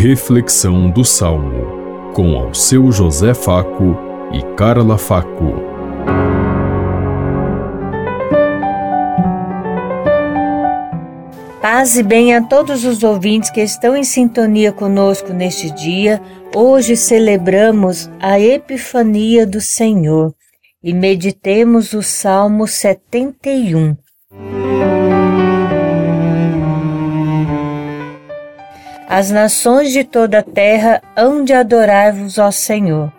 Reflexão do Salmo, com ao seu José Faco e Carla Faco. Paz e bem a todos os ouvintes que estão em sintonia conosco neste dia. Hoje celebramos a Epifania do Senhor e meditemos o Salmo 71. As nações de toda a terra hão de adorar-vos, ó Senhor.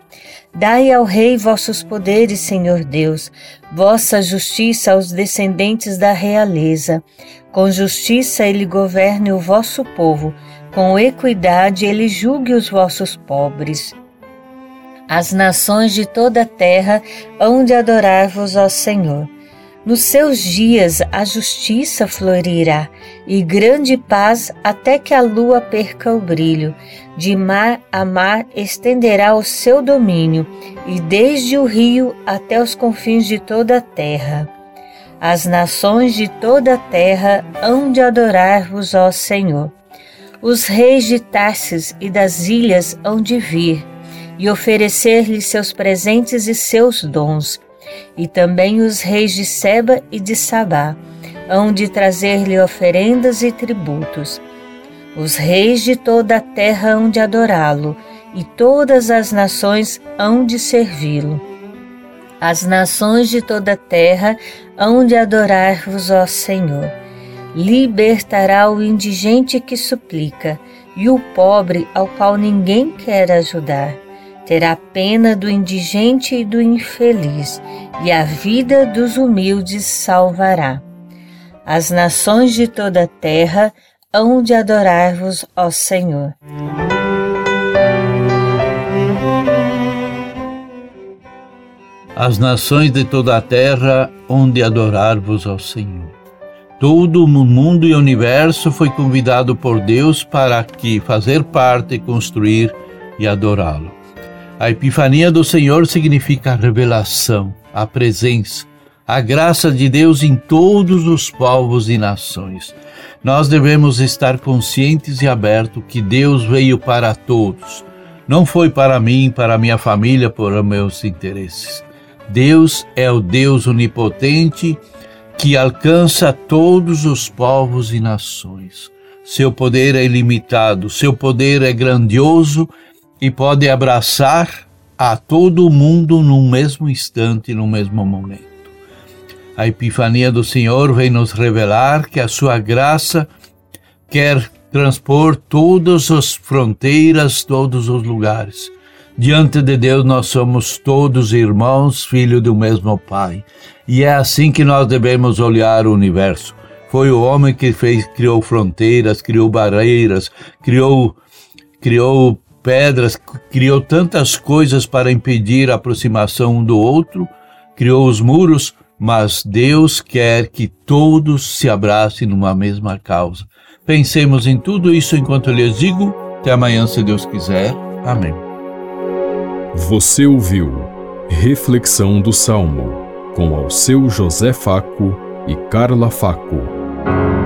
Dai ao Rei vossos poderes, Senhor Deus, vossa justiça aos descendentes da realeza. Com justiça ele governe o vosso povo, com equidade ele julgue os vossos pobres. As nações de toda a terra hão de adorar-vos, ó Senhor. Nos seus dias a justiça florirá e grande paz até que a lua perca o brilho. De mar a mar estenderá o seu domínio e desde o rio até os confins de toda a terra. As nações de toda a terra hão de adorar-vos, ó Senhor. Os reis de Tarsis e das ilhas hão de vir e oferecer-lhe seus presentes e seus dons e também os reis de Seba e de Sabá hão de trazer-lhe oferendas e tributos. Os reis de toda a terra hão de adorá-lo, e todas as nações hão de servi-lo. As nações de toda a terra hão de adorar-vos, ó Senhor. Libertará o indigente que suplica, e o pobre ao qual ninguém quer ajudar terá pena do indigente e do infeliz, e a vida dos humildes salvará. As nações de toda a terra hão de adorar-vos, ó Senhor. As nações de toda a terra hão de adorar-vos, ó Senhor. Todo o mundo e o universo foi convidado por Deus para que fazer parte, construir e adorá-lo. A epifania do Senhor significa a revelação, a presença, a graça de Deus em todos os povos e nações. Nós devemos estar conscientes e abertos que Deus veio para todos. Não foi para mim, para minha família, por meus interesses. Deus é o Deus onipotente que alcança todos os povos e nações. Seu poder é ilimitado, seu poder é grandioso e pode abraçar a todo mundo no mesmo instante, no mesmo momento. A epifania do Senhor vem nos revelar que a sua graça quer transpor todas as fronteiras, todos os lugares. Diante de Deus nós somos todos irmãos, filhos do mesmo Pai. E é assim que nós devemos olhar o universo. Foi o homem que fez, criou fronteiras, criou barreiras, criou, criou pedras, criou tantas coisas para impedir a aproximação um do outro, criou os muros, mas Deus quer que todos se abracem numa mesma causa. Pensemos em tudo isso enquanto eu lhes digo. Até amanhã, se Deus quiser. Amém. Você ouviu Reflexão do Salmo com ao seu José Faco e Carla Faco.